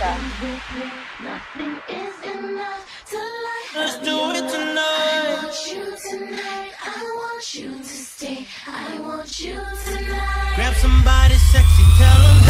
like. Nothing is enough to. Let's do it tonight. I want you tonight. I want you to stay. I want you tonight. Grab somebody sexy, tell them.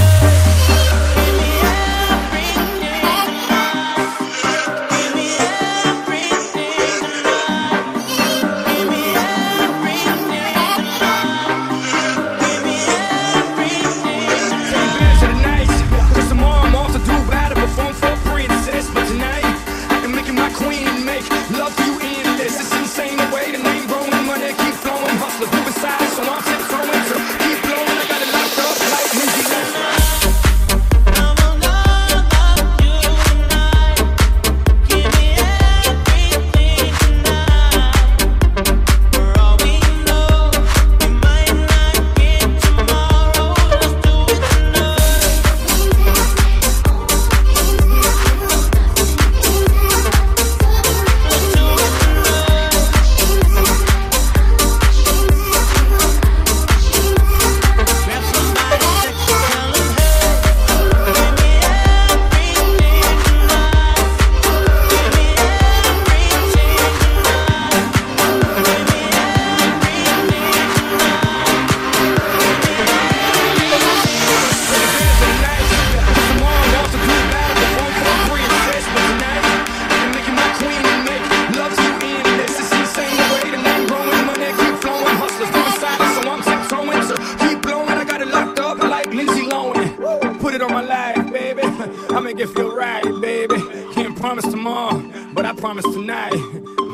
promise tonight.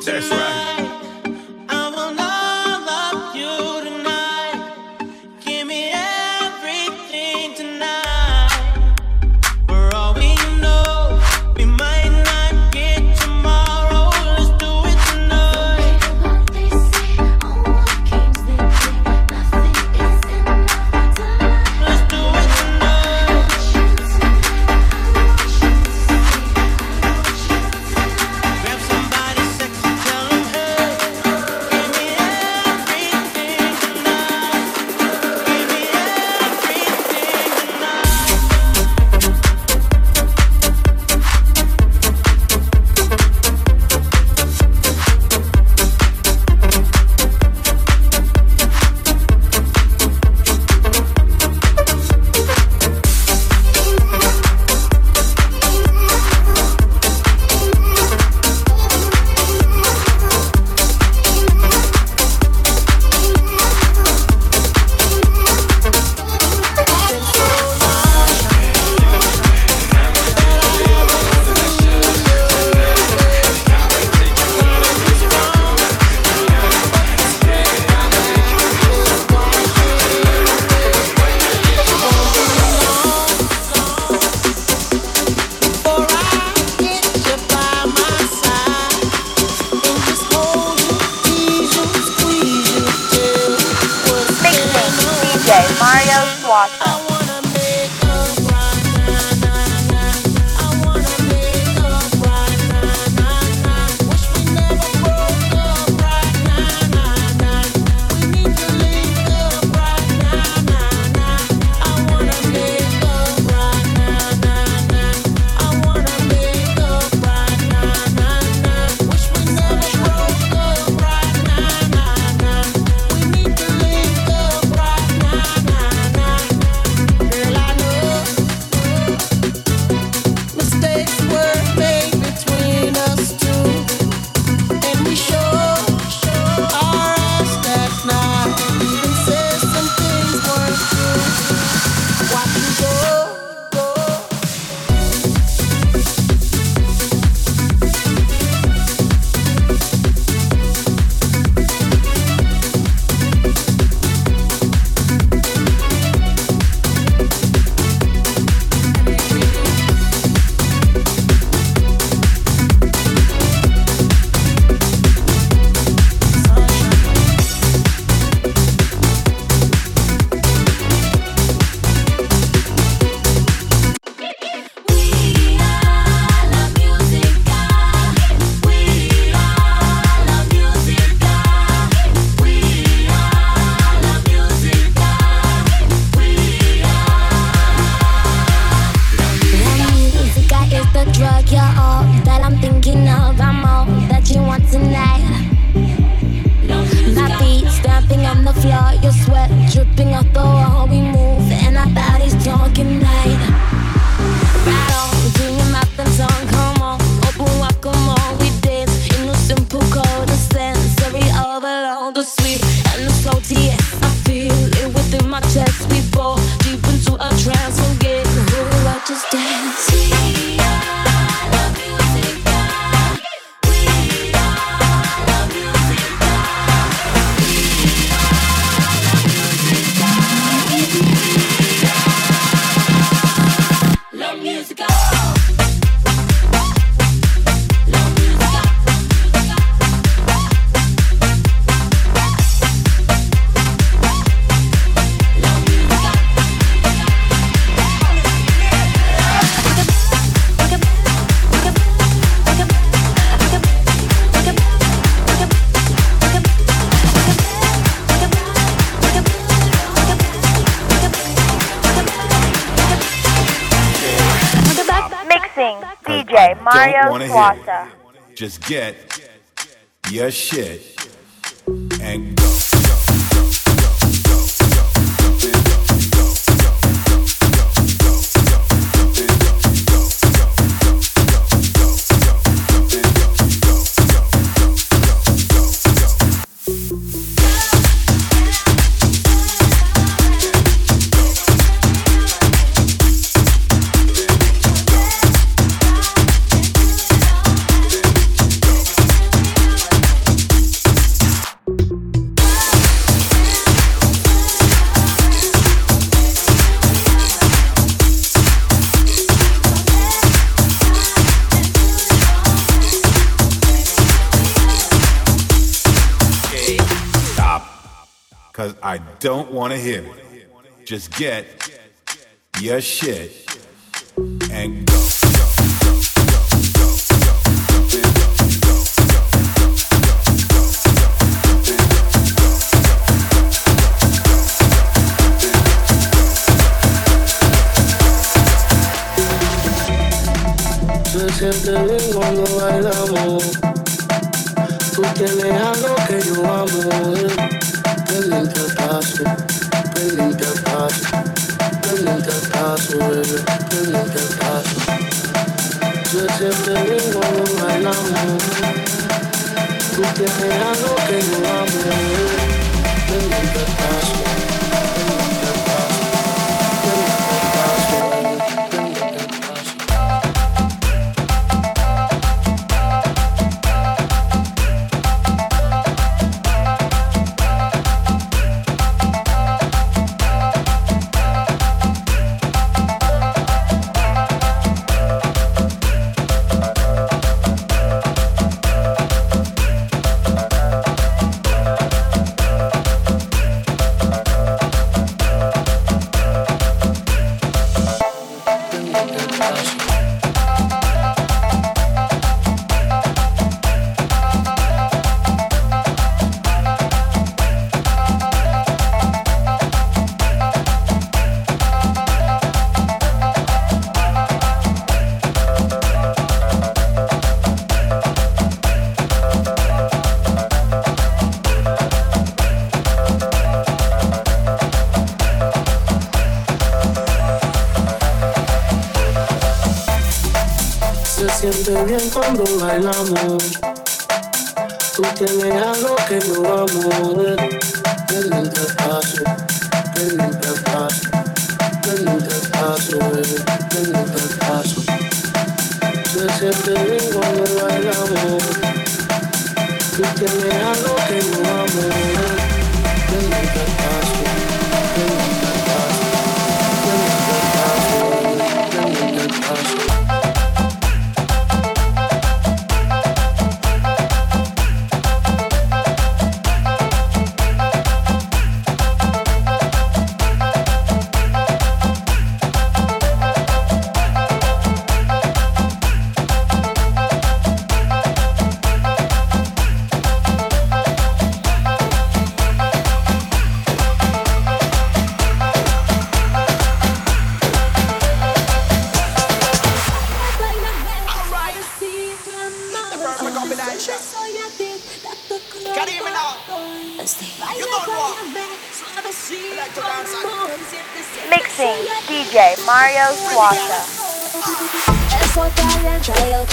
That's right. I don't wanna hear it. Just get your shit and go. Wanna hear it. Just get your shit and go. Bien cuando bailamos. Tú tienes algo que yo amo. Tú tienes algo que yo amo. Pendiente al paso, cuando bailamos. Tú tienes algo que yo amo. Pendiente al paso, pendiente al paso, pendiente al paso, bebé, pendiente al paso. Se siente bien cuando bailamos. Tú tienes algo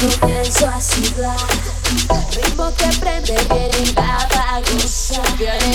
comienzo a sudar. Ritmo que prende, viene para gozar.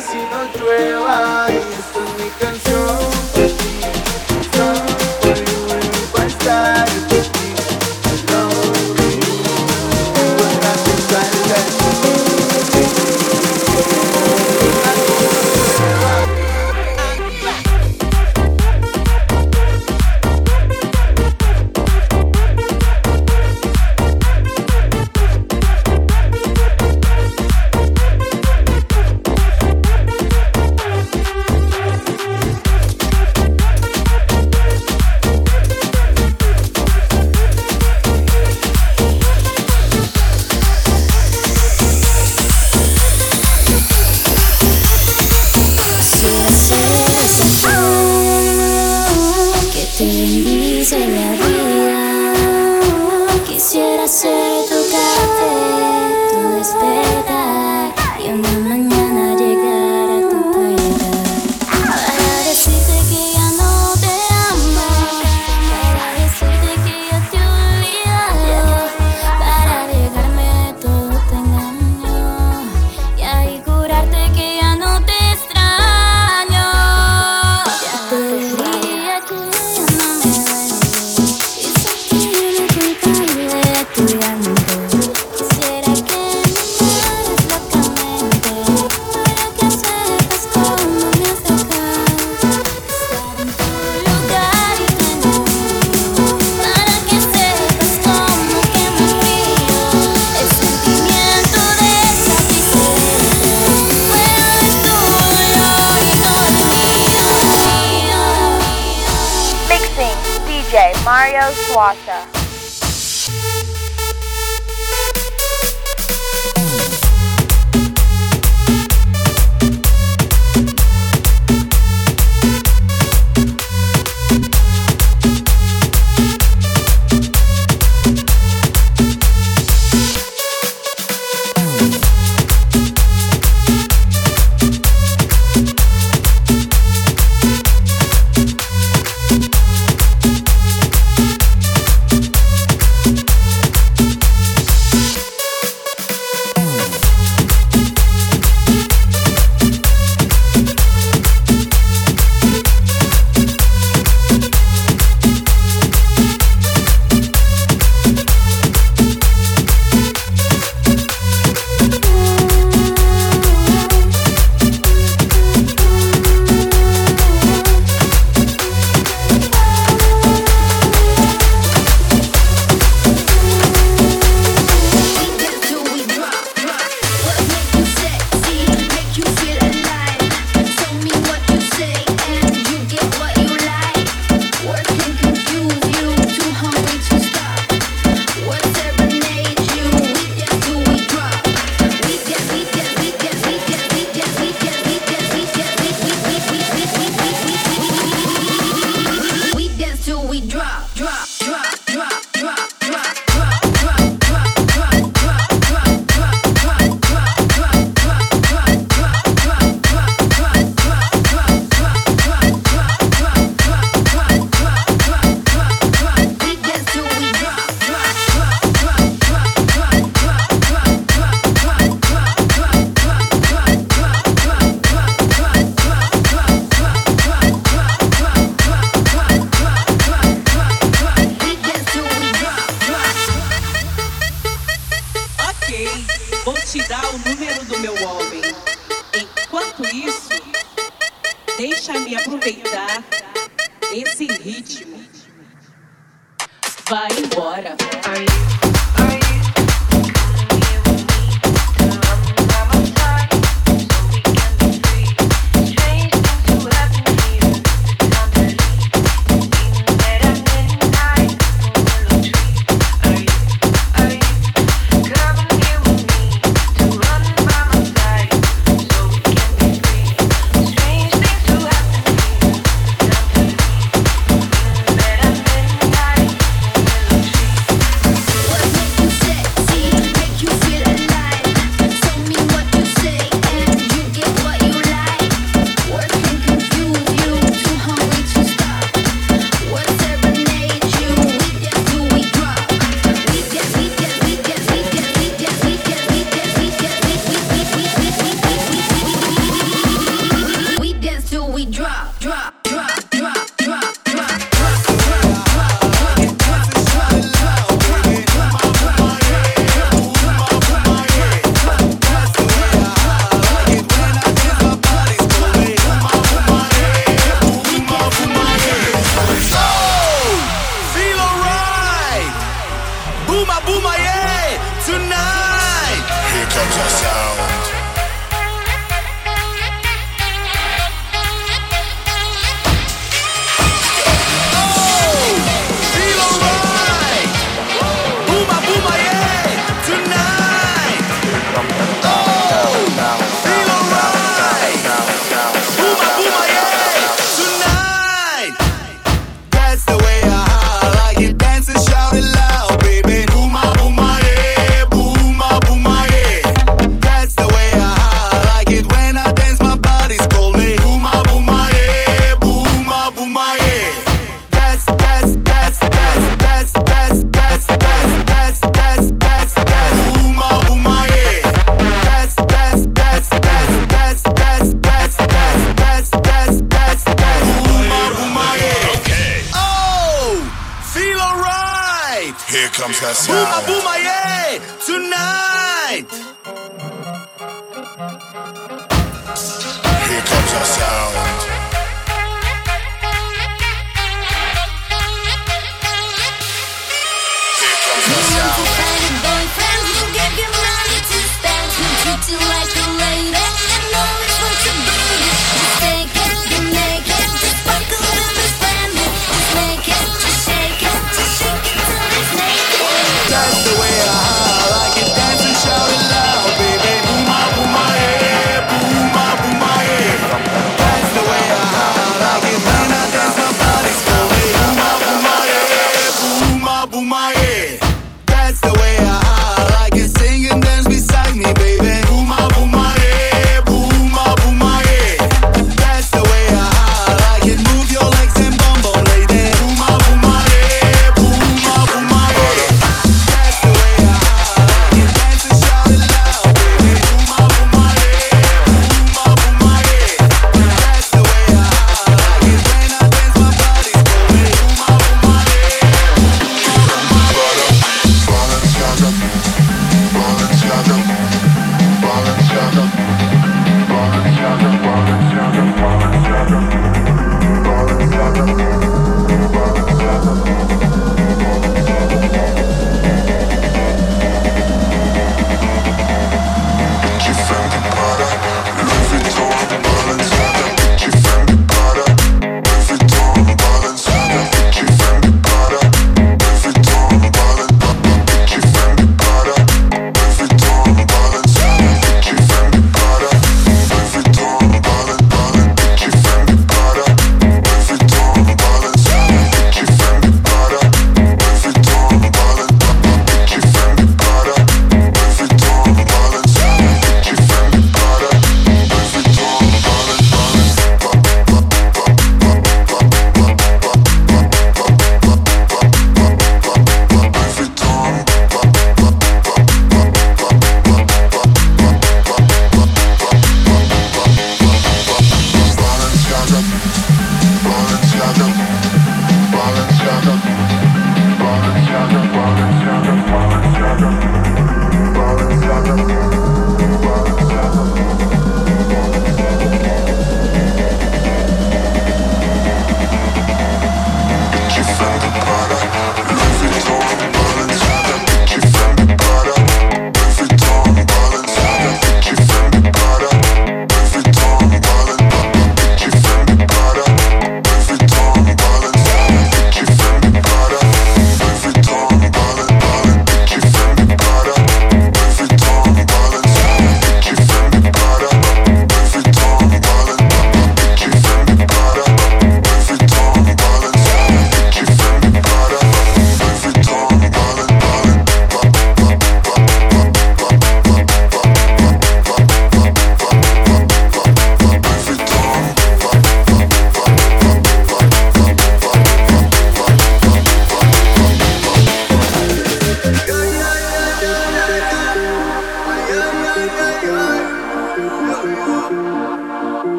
Así no llueva. Mario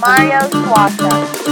Mario Suaza.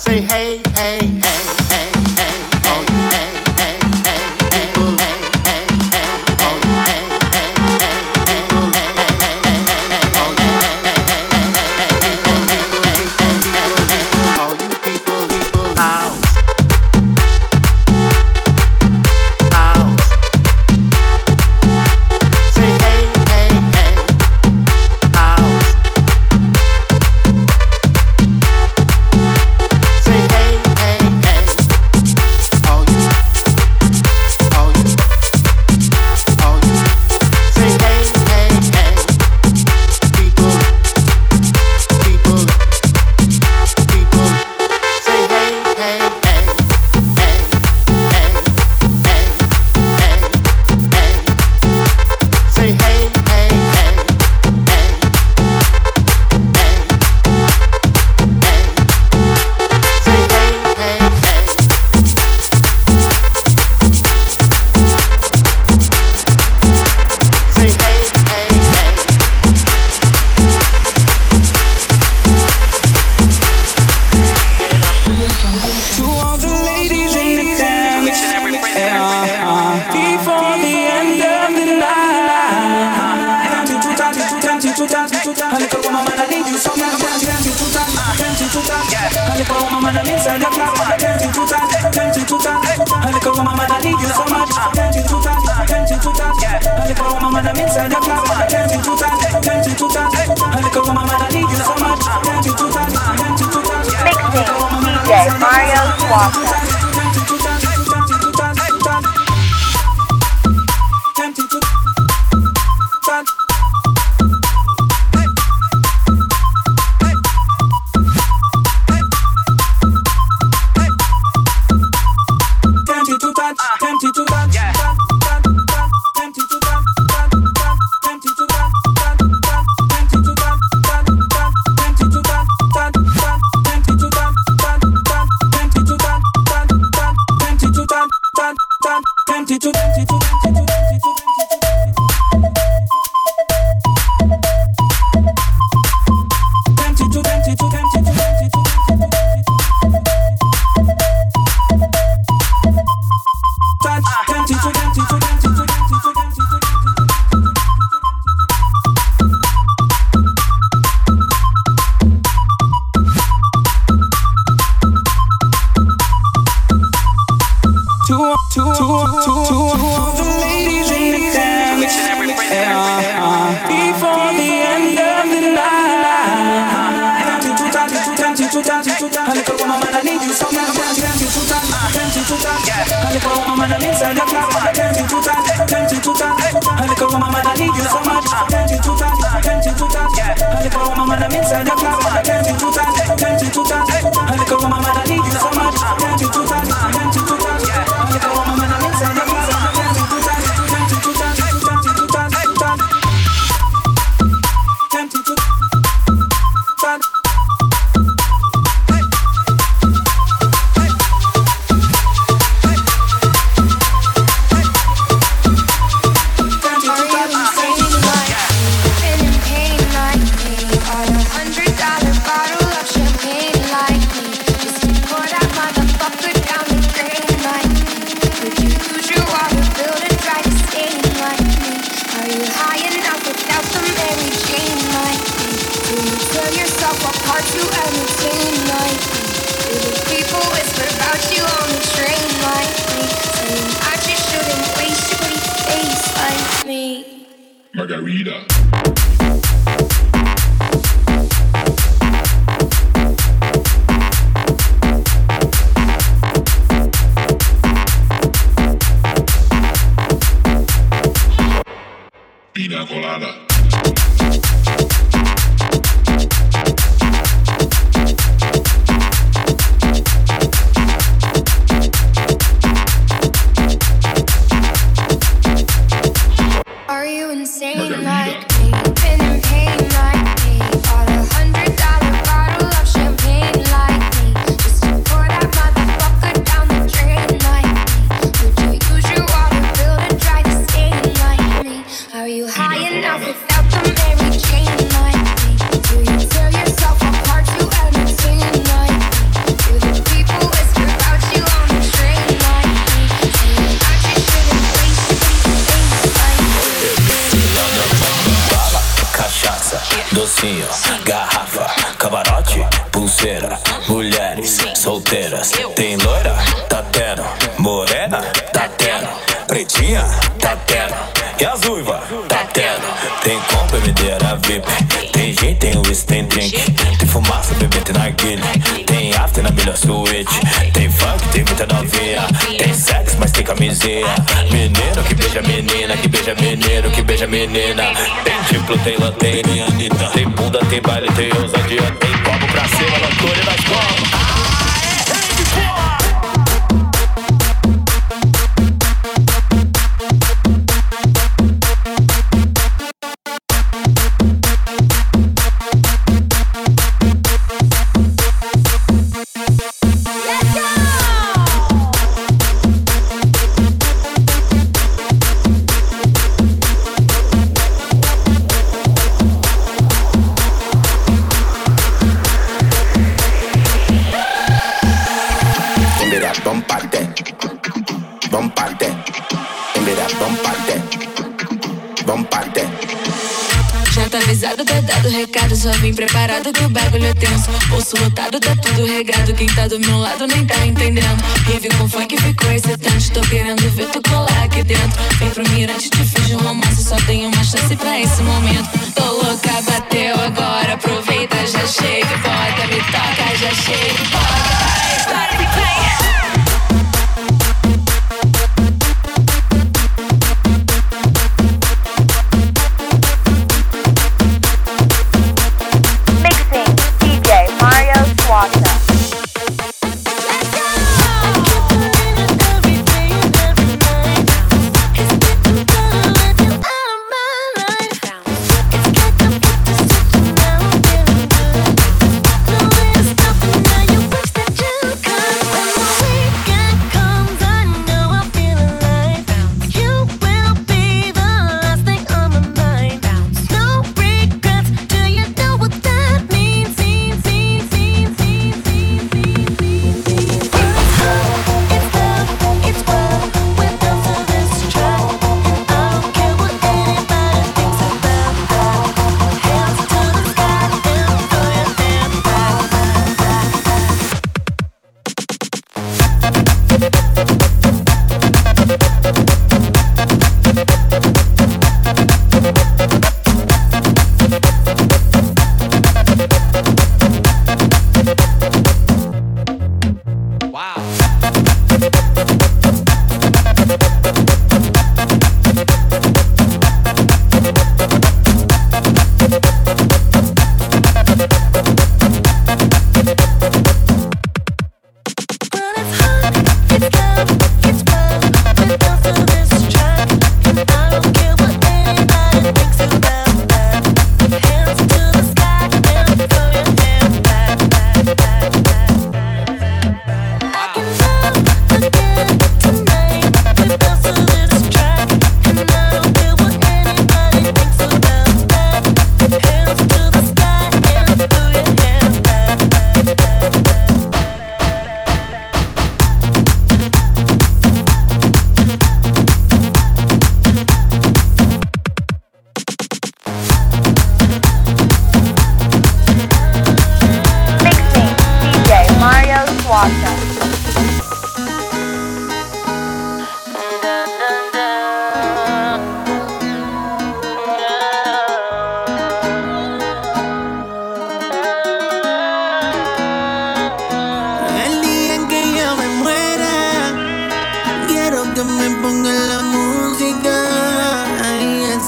Say hey, hey, hey, Margarita. Pina colada. Beija menina. Tem diplo, tem lanterna, tem Anitta. Tem bunda, tem baile, tem ousadia. Tem copo pra cima, loucura nas copas. En preparado que o bagulho é tenso. Bolso lotado, tá tudo regado. Quem tá do meu lado nem tá entendendo. Rive com funk ficou excitante. Tô querendo ver tu colar aqui dentro. Vem pro mirante, te fiz um romance. Só tenho uma chance pra esse momento. Tô louca, bateu agora. Aproveita, já chega. Bota, me toca, já chega.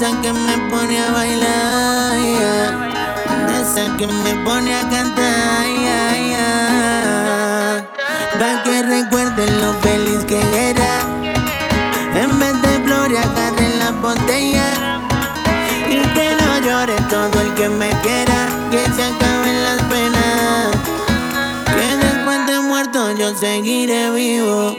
Esa que me pone a bailar. Esa que me pone a cantar. yeah, yeah. Que recuerden lo feliz que era. En vez de flores, agarren la botella. Y que no llore todo el que me quiera. Que se acaben las penas. Que después de muerto yo seguiré vivo.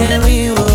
Seguiré we get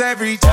every time.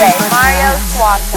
DJ. Mario Suaza.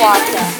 water.